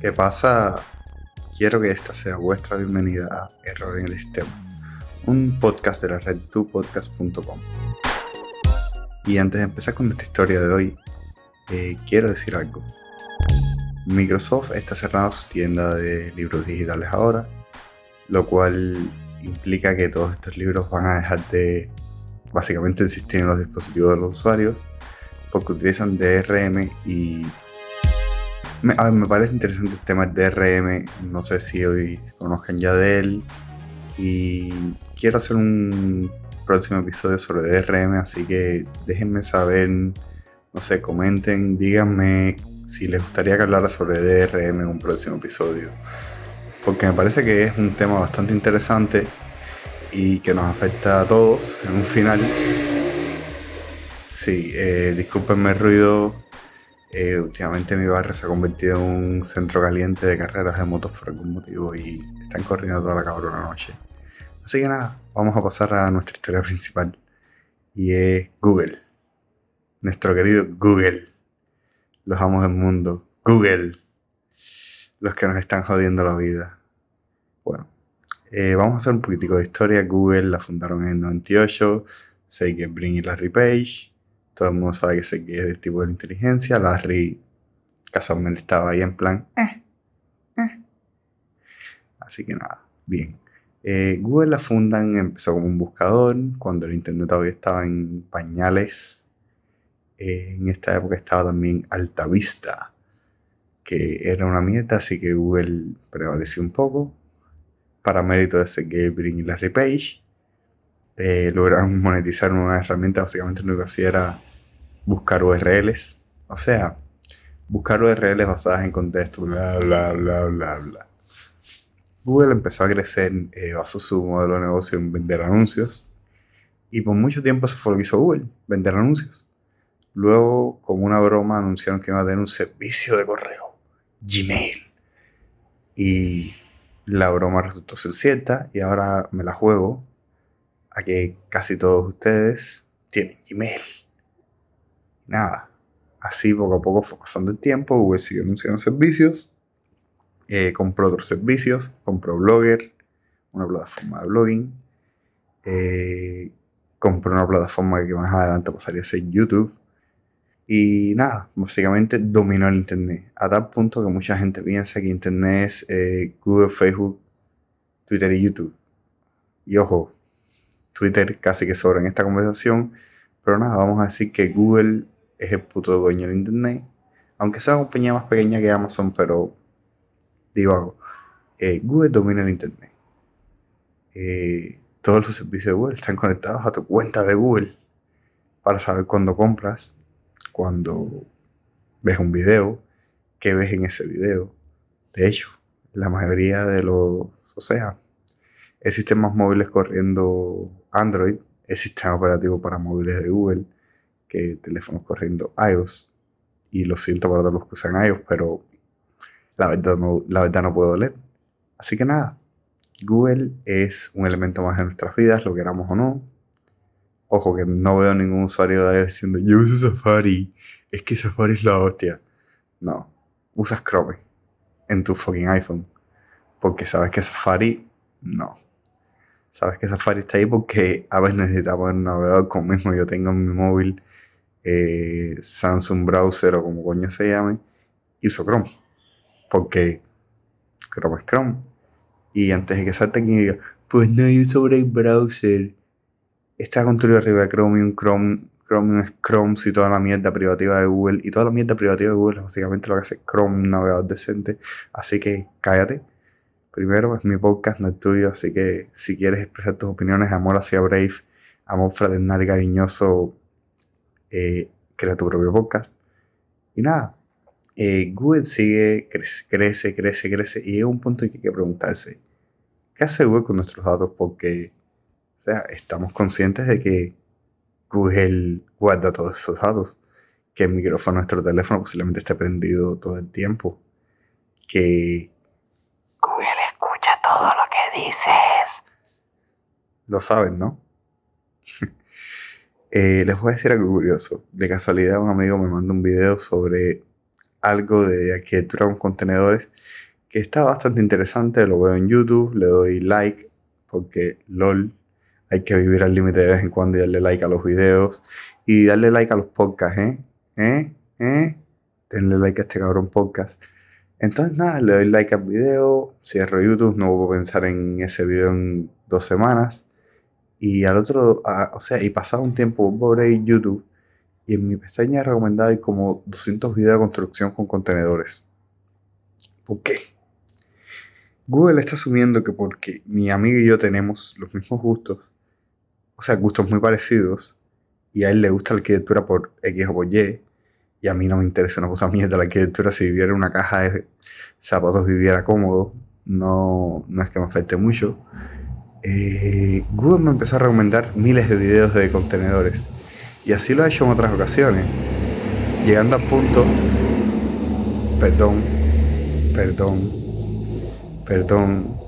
¿Qué pasa? Quiero que esta sea vuestra bienvenida a Error en el Sistema, un podcast de la red tupodcast.com. Y antes de empezar con nuestra historia de hoy, eh, quiero decir algo. Microsoft está cerrando su tienda de libros digitales ahora, lo cual implica que todos estos libros van a dejar de básicamente existir en los dispositivos de los usuarios porque utilizan DRM y me, me parece interesante el tema del DRM, no sé si hoy conozcan ya de él y quiero hacer un próximo episodio sobre DRM, así que déjenme saber, no sé, comenten, díganme si les gustaría que hablara sobre DRM en un próximo episodio. Porque me parece que es un tema bastante interesante y que nos afecta a todos en un final. Sí, eh, discúlpenme el ruido. Eh, últimamente mi barrio se ha convertido en un centro caliente de carreras de motos por algún motivo y están corriendo toda la cabrona noche. Así que nada, vamos a pasar a nuestra historia principal. Y es Google. Nuestro querido Google. Los amos del mundo. Google. Los que nos están jodiendo la vida. Bueno, eh, vamos a hacer un poquitico de historia. Google la fundaron en el 98. Sé que Brin y Larry Page. Todo el mundo sabe que sé que es del tipo de inteligencia. Larry casualmente estaba ahí en plan. Eh, eh. Así que nada, bien. Google la fundan, empezó como un buscador, cuando el Internet todavía estaba en pañales. En esta época estaba también Altavista, que era una mierda, así que Google prevaleció un poco. Para mérito de Sergey Brin y Larry Page, eh, lograron monetizar una herramienta, básicamente lo que hacía era buscar URLs. O sea, buscar URLs basadas en contexto, bla, bla, bla, bla, bla. Google empezó a crecer, eh, basó su modelo de negocio en vender anuncios. Y por mucho tiempo eso fue lo que hizo Google, vender anuncios. Luego, como una broma, anunciaron que iban a tener un servicio de correo, Gmail. Y la broma resultó ser cierta y ahora me la juego a que casi todos ustedes tienen Gmail. Nada, así poco a poco fue pasando el tiempo, Google siguió anunciando servicios eh, compró otros servicios, compró Blogger, una plataforma de blogging, eh, compró una plataforma que más adelante pasaría a ser YouTube. Y nada, básicamente dominó el Internet. A tal punto que mucha gente piensa que Internet es eh, Google, Facebook, Twitter y YouTube. Y ojo, Twitter casi que sobra en esta conversación. Pero nada, vamos a decir que Google es el puto dueño del Internet. Aunque sea una compañía más pequeña que Amazon, pero digo, eh, Google domina el Internet. Eh, todos los servicios de Google están conectados a tu cuenta de Google para saber cuándo compras, cuando ves un video, qué ves en ese video. De hecho, la mayoría de los, o sea, el sistemas móviles corriendo Android, el sistema operativo para móviles de Google, que teléfonos corriendo iOS. Y lo siento para todos los que usan iOS, pero la verdad no, la verdad no puedo leer. Así que nada, Google es un elemento más de nuestras vidas, lo queramos o no. Ojo que no veo ningún usuario de ahí diciendo, yo uso Safari, es que Safari es la hostia. No, usas Chrome en tu fucking iPhone. Porque sabes que Safari, no. Sabes que Safari está ahí porque a veces necesitamos un navegador como mismo yo tengo en mi móvil, eh, Samsung Browser o como coño se llame, y uso Chrome porque Chrome es Chrome. Y antes de que salte quien diga, pues no, yo sobre el browser. Está construido arriba de un Chrome, Chrome es Chrome y toda la mierda privativa de Google. Y toda la mierda privativa de Google es básicamente lo que hace Chrome, un navegador decente. Así que cállate. Primero, es mi podcast, no es tuyo. Así que si quieres expresar tus opiniones, amor hacia Brave, amor fraternal y cariñoso, eh, crea tu propio podcast. Y nada, eh, Google sigue, crece, crece, crece, crece, y llega un punto en que hay que preguntarse, ¿qué hace Google con nuestros datos? Porque, o sea, estamos conscientes de que Google guarda todos esos datos, que el micrófono de nuestro teléfono posiblemente esté prendido todo el tiempo, que Google escucha todo lo que dices. Lo saben, ¿no? Eh, les voy a decir algo curioso. De casualidad, un amigo me mandó un video sobre algo de arquitectura con contenedores que está bastante interesante. Lo veo en YouTube, le doy like porque LOL hay que vivir al límite de vez en cuando y darle like a los videos y darle like a los podcasts, ¿eh? ¿Eh? ¿Eh? Denle like a este cabrón podcast. Entonces nada, le doy like al video, cierro YouTube, no voy a pensar en ese video en dos semanas. Y al otro, o sea, y pasado un tiempo, vuelvo a YouTube y en mi pestaña recomendada hay como 200 videos de construcción con contenedores. ¿Por qué? Google está asumiendo que porque mi amigo y yo tenemos los mismos gustos, o sea, gustos muy parecidos, y a él le gusta la arquitectura por X o por Y, y a mí no me interesa una cosa mierda la arquitectura, si viviera en una caja de zapatos viviera cómodo, no, no es que me afecte mucho. Eh, Google me empezó a recomendar miles de videos de contenedores, y así lo ha hecho en otras ocasiones, llegando al punto, perdón, perdón, perdón,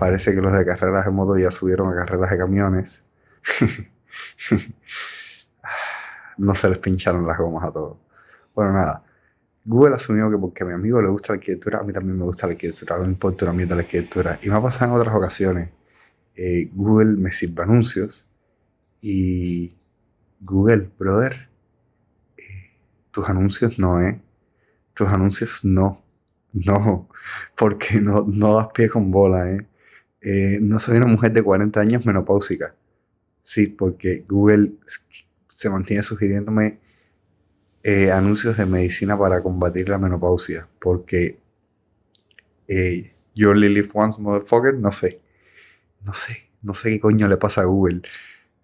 parece que los de carreras de moto ya subieron a carreras de camiones. no se les pincharon las gomas a todos. Bueno, nada. Google asumió que porque a mi amigo le gusta la arquitectura, a mí también me gusta la arquitectura, no importa una mierda la arquitectura. Y me ha pasado en otras ocasiones. Eh, Google me sirve anuncios y Google, brother, eh, tus anuncios no, ¿eh? Tus anuncios no. No, porque no, no das pie con bola, ¿eh? ¿Eh? No soy una mujer de 40 años menopáusica. Sí, porque Google se mantiene sugiriéndome eh, anuncios de medicina para combatir la menopausia. Porque eh, yo Lily Once Motherfucker, no sé. No sé. No sé qué coño le pasa a Google.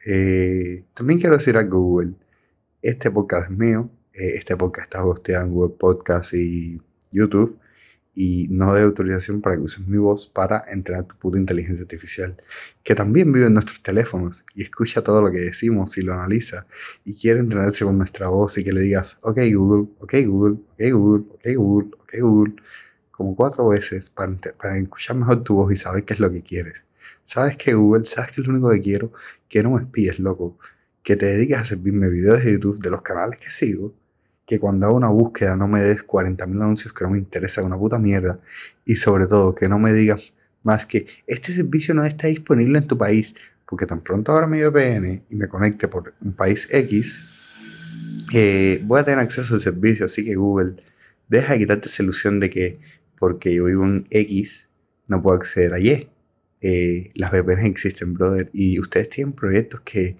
Eh, también quiero decir a Google. Este podcast es mío. este podcast está hosteado en Google Podcast y YouTube y no de autorización para que uses mi voz para entrenar tu puta inteligencia artificial, que también vive en nuestros teléfonos y escucha todo lo que decimos y lo analiza y quiere entrenarse con nuestra voz y que le digas, ok Google, ok Google, ok Google, ok Google, ok Google, como cuatro veces para, para escuchar mejor tu voz y saber qué es lo que quieres. ¿Sabes qué Google? ¿Sabes qué es lo único que quiero? Que no me espíes, loco. Que te dediques a servirme videos de YouTube de los canales que sigo que cuando hago una búsqueda no me des 40.000 anuncios que no me interesa una puta mierda. Y sobre todo, que no me digas más que este servicio no está disponible en tu país. Porque tan pronto ahora mi VPN y me conecte por un país X, eh, voy a tener acceso al servicio. Así que Google, deja de quitarte esa ilusión de que porque yo vivo en X, no puedo acceder a Y. Eh, las VPNs existen, brother. Y ustedes tienen proyectos que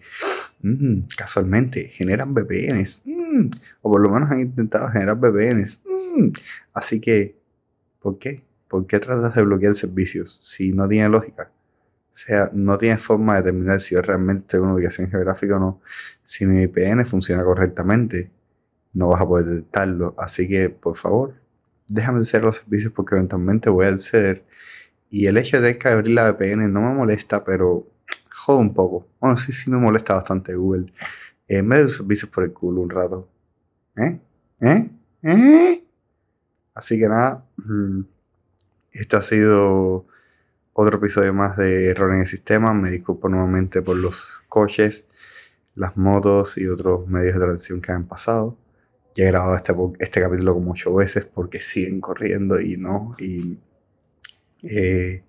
mm, casualmente generan VPNs. Mm, o por lo menos han intentado generar VPNs. Mm, así que, ¿por qué? ¿Por qué tratas de bloquear servicios si no tiene lógica? O sea, no tiene forma de determinar si yo realmente estoy en una ubicación geográfica o no. Si mi VPN funciona correctamente, no vas a poder detectarlo. Así que, por favor, déjame hacer los servicios porque eventualmente voy a acceder. Y el hecho de que abrir la VPN no me molesta, pero jode un poco. Bueno, sí, sí me molesta bastante Google. Eh, me de servicios por el culo un rato. ¿Eh? ¿Eh? ¿Eh? Así que nada, este ha sido otro episodio más de Error en el Sistema. Me disculpo nuevamente por los coches, las motos y otros medios de transición que han pasado. Ya he grabado este, este capítulo como ocho veces porque siguen corriendo y no. Y eh,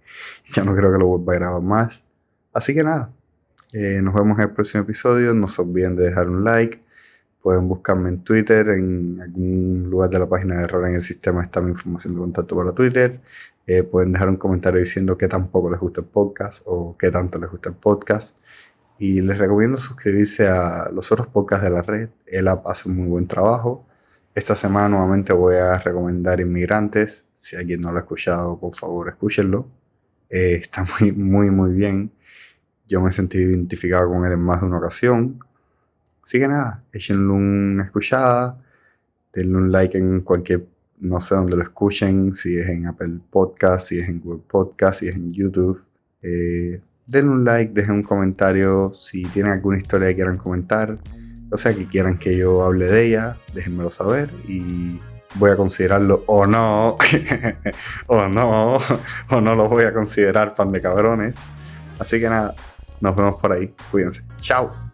ya no creo que lo vuelva a grabar más. Así que nada, eh, nos vemos en el próximo episodio. No se olviden de dejar un like. Pueden buscarme en Twitter, en algún lugar de la página de error en el sistema está mi información de contacto para Twitter. Eh, pueden dejar un comentario diciendo que tampoco les gusta el podcast o qué tanto les gusta el podcast. Y les recomiendo suscribirse a los otros podcasts de la red. El app hace un muy buen trabajo. Esta semana nuevamente voy a recomendar Inmigrantes. Si alguien no lo ha escuchado, por favor, escúchenlo. Eh, está muy, muy, muy bien. Yo me sentí identificado con él en más de una ocasión. Así que nada, échenle una escuchada, denle un like en cualquier, no sé dónde lo escuchen, si es en Apple Podcast, si es en Google Podcast, si es en YouTube. Eh, denle un like, dejen un comentario si tienen alguna historia que quieran comentar, o sea, que quieran que yo hable de ella, déjenmelo saber y voy a considerarlo o no, o no, o no lo voy a considerar pan de cabrones. Así que nada, nos vemos por ahí. Cuídense. Chao.